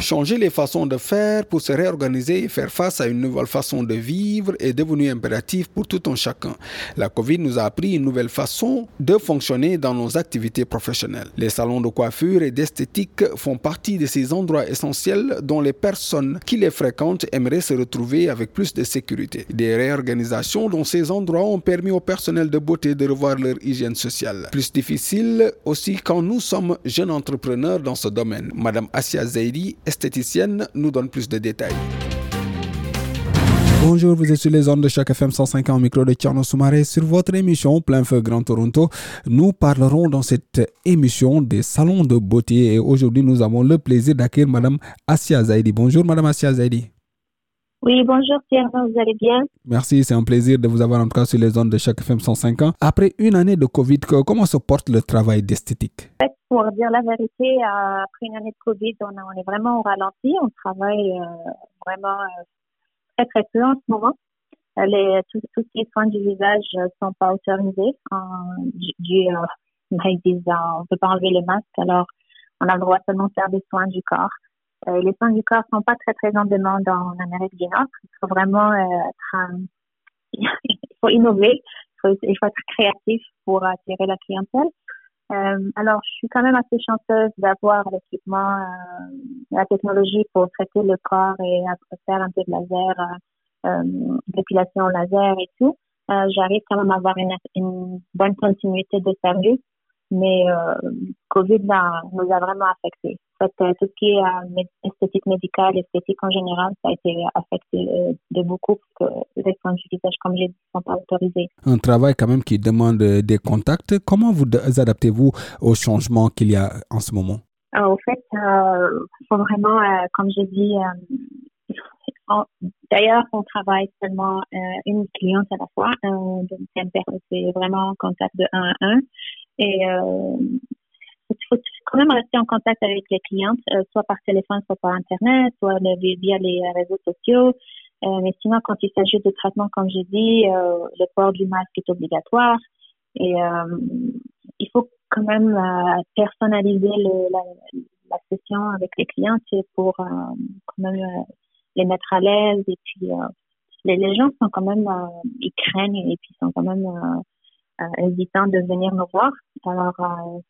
Changer les façons de faire pour se réorganiser et faire face à une nouvelle façon de vivre est devenu impératif pour tout un chacun. La COVID nous a appris une nouvelle façon de fonctionner dans nos activités professionnelles. Les salons de coiffure et d'esthétique font partie de ces endroits essentiels dont les personnes qui les fréquentent aimeraient se retrouver avec plus de sécurité. Des réorganisations dans ces endroits ont permis au personnel de beauté de revoir leur hygiène sociale. Plus difficile aussi quand nous sommes jeunes entrepreneurs dans ce domaine. Madame Asia Zaidi esthéticienne, nous donne plus de détails. Bonjour, vous êtes sur les ondes de chaque FM 105 en micro de Tierno Soumaré. Sur votre émission Plein Feu Grand Toronto, nous parlerons dans cette émission des salons de beauté et aujourd'hui nous avons le plaisir d'accueillir Madame Asia Zaidi. Bonjour Madame Asia Zaidi. Oui, bonjour Pierre, vous allez bien? Merci, c'est un plaisir de vous avoir en tout cas sur les ondes de chaque FM 105 ans. Après une année de Covid, comment se porte le travail d'esthétique? Pour dire la vérité, euh, après une année de Covid, on, est vraiment au ralenti. On travaille euh, vraiment euh, très très peu en ce moment. Les, tous, les soins du visage ne sont pas autorisés. du, ils disent on ne peut pas enlever le masque, alors on a le droit seulement de faire des soins du corps. Euh, les soins du corps sont pas très très en demande en Amérique du Nord. Il faut vraiment euh, être, il faut innover, il faut, il faut, être créatif pour attirer la clientèle. Euh, alors, je suis quand même assez chanceuse d'avoir l'équipement, euh, la technologie pour traiter le corps et faire un peu de laser, euh, d'épilation laser et tout. J'arrive quand même à avoir une, une bonne continuité de service mais euh, Covid nous a vraiment affectés. Fait, euh, tout ce qui est euh, esthétique médicale, esthétique en général, ça a été affecté euh, de beaucoup parce que les soins du visage, comme j'ai dit, ne sont pas autorisés. Un travail quand même qui demande des contacts. Comment vous adaptez-vous aux changements qu'il y a en ce moment? En fait, il faut vraiment, comme j'ai dit, D'ailleurs, on travaille seulement une cliente à la fois. donc, c'est vraiment un contact de 1 à 1. Et euh, il faut quand même rester en contact avec les clientes, euh, soit par téléphone, soit par Internet, soit via les réseaux sociaux. Euh, mais sinon, quand il s'agit de traitement, comme j'ai dit, euh, le port du masque est obligatoire. Et euh, il faut quand même euh, personnaliser le, la, la, session avec les clientes pour quand même les mettre à l'aise. Et puis, les, les, gens sont quand même, ils craignent et puis sont quand même hésitant de venir nous voir. Alors, euh,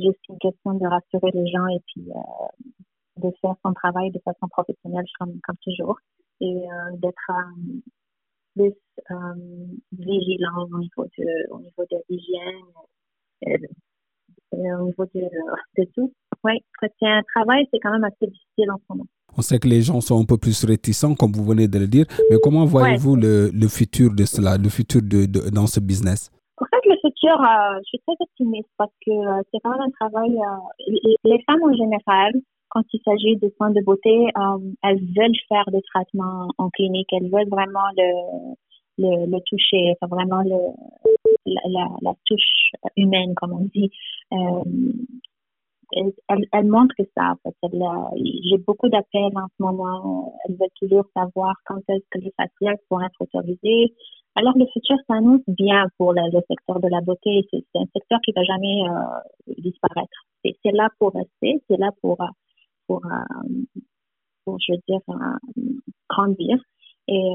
juste une question de rassurer les gens et puis euh, de faire son travail de façon professionnelle comme, comme toujours et euh, d'être plus vigilant au niveau de, au niveau de l'hygiène, au niveau de, de tout. Oui, c'est un travail, c'est quand même assez difficile en ce moment. On sait que les gens sont un peu plus réticents, comme vous venez de le dire, mais comment voyez-vous le, le, futur de cela, le futur de, de, dans ce business? Euh, je suis très optimiste parce que euh, c'est quand un travail. Euh, les femmes en général, quand il s'agit de soins de beauté, elles veulent faire des traitements en clinique. Elles veulent vraiment le, le, le toucher, vraiment le, la, la, touche humaine, comme on dit. elles, montrent que ça. En fait. J'ai beaucoup d'appels en ce moment. Elles veulent toujours savoir quand est-ce que les faciales pourraient être autorisées. Alors le futur s'annonce bien pour le, secteur de la beauté. C'est un secteur qui va jamais euh, disparaître. C'est là pour rester, c'est là pour pour, euh, pour je veux dire euh, grandir. Et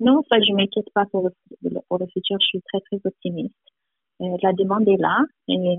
non, ça je m'inquiète pas pour le, pour le futur. Je suis très très optimiste. la demande est là et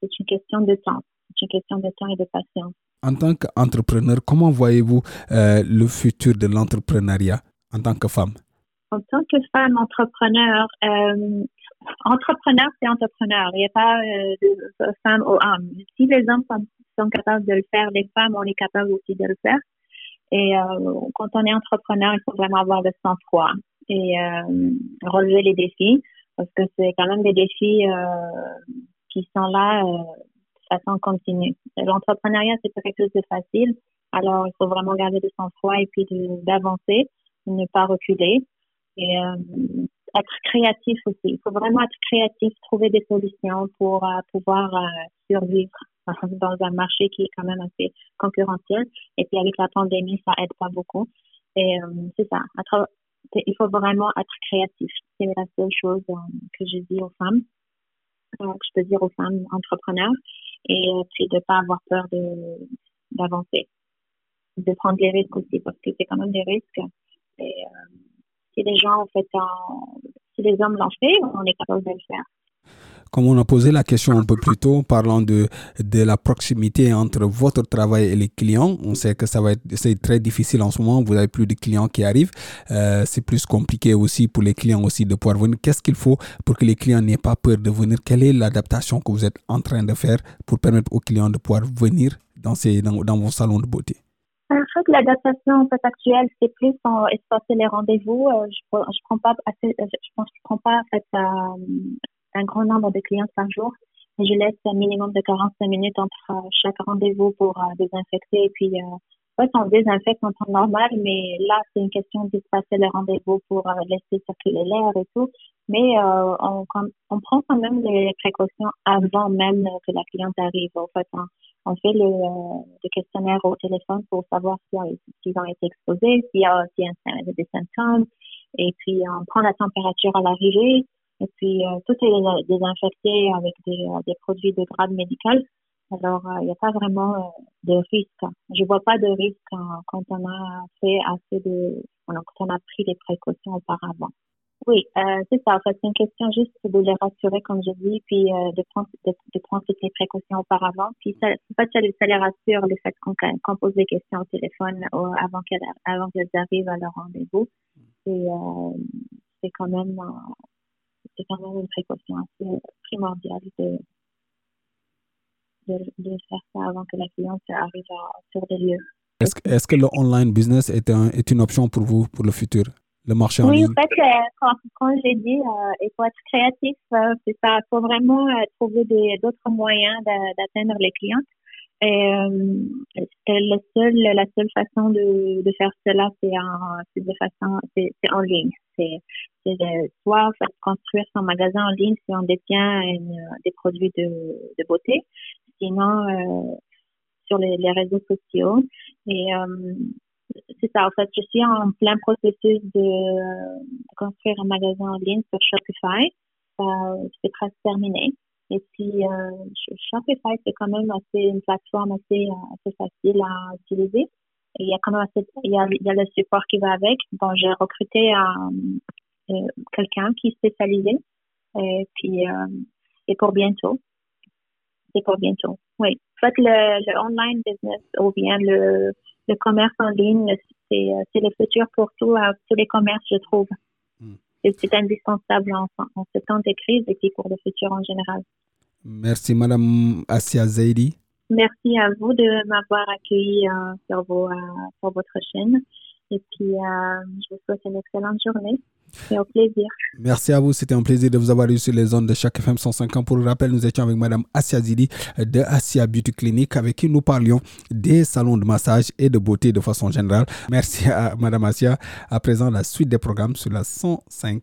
c'est une question de temps. C'est une question de temps et de patience. En tant qu'entrepreneur, comment voyez-vous le futur de l'entrepreneuriat en tant que femme? En tant que femme entrepreneur, euh, entrepreneur, c'est entrepreneur. Il n'y a pas euh, de femme ou homme. Si les hommes sont, capables de le faire, les femmes, on est capable aussi de le faire. Et euh, quand on est entrepreneur, il faut vraiment avoir le sang-froid et relever les défis. parce que c'est quand même des défis qui sont là de façon continue. L'entrepreneuriat, c'est pas quelque chose de facile. Alors, il faut vraiment garder de sang-froid et puis d'avancer, ne pas reculer. Et être créatif aussi. Il faut vraiment être créatif, trouver des solutions pour euh, pouvoir euh, survivre dans un marché qui est quand même assez concurrentiel. Et puis avec la pandémie, ça aide pas beaucoup. Et euh, c'est ça. Il faut vraiment être créatif. C'est la seule chose que je dis aux femmes, que je peux dire aux femmes entrepreneurs. Et puis de pas avoir peur de d'avancer, de prendre des risques aussi parce que c'est quand même des risques. Et, si les gens, en fait, si les hommes l'ont fait, on est capable de le faire. Comme on a posé la question un peu plus tôt, parlant de, de la proximité entre votre travail et les clients, on sait que ça va être c'est très difficile en ce moment. Vous avez plus de clients qui arrivent. Euh, c'est plus compliqué aussi pour les clients aussi de pouvoir venir. Qu'est-ce qu'il faut pour que les clients n'aient pas peur de venir? Quelle est l'adaptation que vous êtes en train de faire pour permettre aux clients de pouvoir venir dans, dans, dans vos salons de beauté? En fait, l'adaptation en fait, actuelle, c'est plus en espacer les rendez-vous. Euh, je, je prends pas assez, euh, je pense, je prends pas en fait euh, un grand nombre de clients par jour. Je laisse un minimum de 45 minutes entre chaque rendez-vous pour désinfecter et puis fait, on désinfecte en temps normal, mais là, c'est une question d'espacer les rendez-vous pour laisser circuler l'air et tout. Mais on, on, prend quand même les précautions avant même que la cliente arrive. En fait, on fait le, le, questionnaire au téléphone pour savoir s'ils ont été exposés, s'il y a, s'il y a des symptômes, et puis on prend la température à l'arrivée, et puis euh, tout est désinfecté avec des, euh, des produits de grade médical. Alors, euh, il n'y a pas vraiment de risque. Je vois pas de risque quand on a fait assez de, quand on a pris les précautions auparavant. Oui, euh, c'est ça. En fait, c'est une question juste de les rassurer, comme je dis, puis euh, de, prendre, de, prendre toutes les précautions auparavant. Puis ça, en fait, ça, ça les rassure le fait qu'on pose des questions au téléphone euh, avant qu'elles qu'elles arrivent à leur rendez-vous. Et euh, c'est quand même c'est quand même une précaution assez primordiale de, de, faire ça avant que la cliente arrive sur des lieux. Est-ce que, est que le online business est, un, est une option pour vous pour le futur? le marché en ligne? Oui, en fait, euh, quand, j'ai dit, euh, il faut être créatif, euh, c'est ça. Il faut vraiment trouver d'autres moyens d'atteindre les clients. Et le seul, la seule façon de, de faire cela, c'est en, de façon, c'est en ligne. C'est soit faire construire son magasin en ligne si on détient des produits de, de beauté, sinon sur les, réseaux sociaux. Et c'est ça. En fait, je suis en plein processus de, construire un magasin en ligne sur Shopify. Euh, c'est presque terminé. Et puis, euh, Shopify, c'est quand même assez une plateforme assez, euh, assez facile à utiliser. Il y a quand même assez, il y a, le support qui va avec. Bon, j'ai recruté euh, euh quelqu'un qui est spécialisé. Et puis, euh, et pour bientôt. C'est pour bientôt. Oui. En fait, le, le online business ou bien le, le commerce en ligne, c'est le futur pour tout, euh, tous les commerces, je trouve. Hmm. C'est indispensable en, en, ce temps de crise et puis pour le futur en général. Merci, Madame Asia Zaidi. Merci à vous de m'avoir accueilli euh, sur, vos, euh, sur votre chaîne. Et puis, je vous souhaite une excellente journée. C'est un plaisir. Merci à vous. C'était un plaisir de vous avoir eu sur les zones de chaque FM 105 ans. Pour le rappel, nous étions avec Madame Asia Zidi de Asia Beauty Clinic avec qui nous parlions des salons de massage et de beauté de façon générale. Merci à Madame Asia. À présent, la suite des programmes sur la 105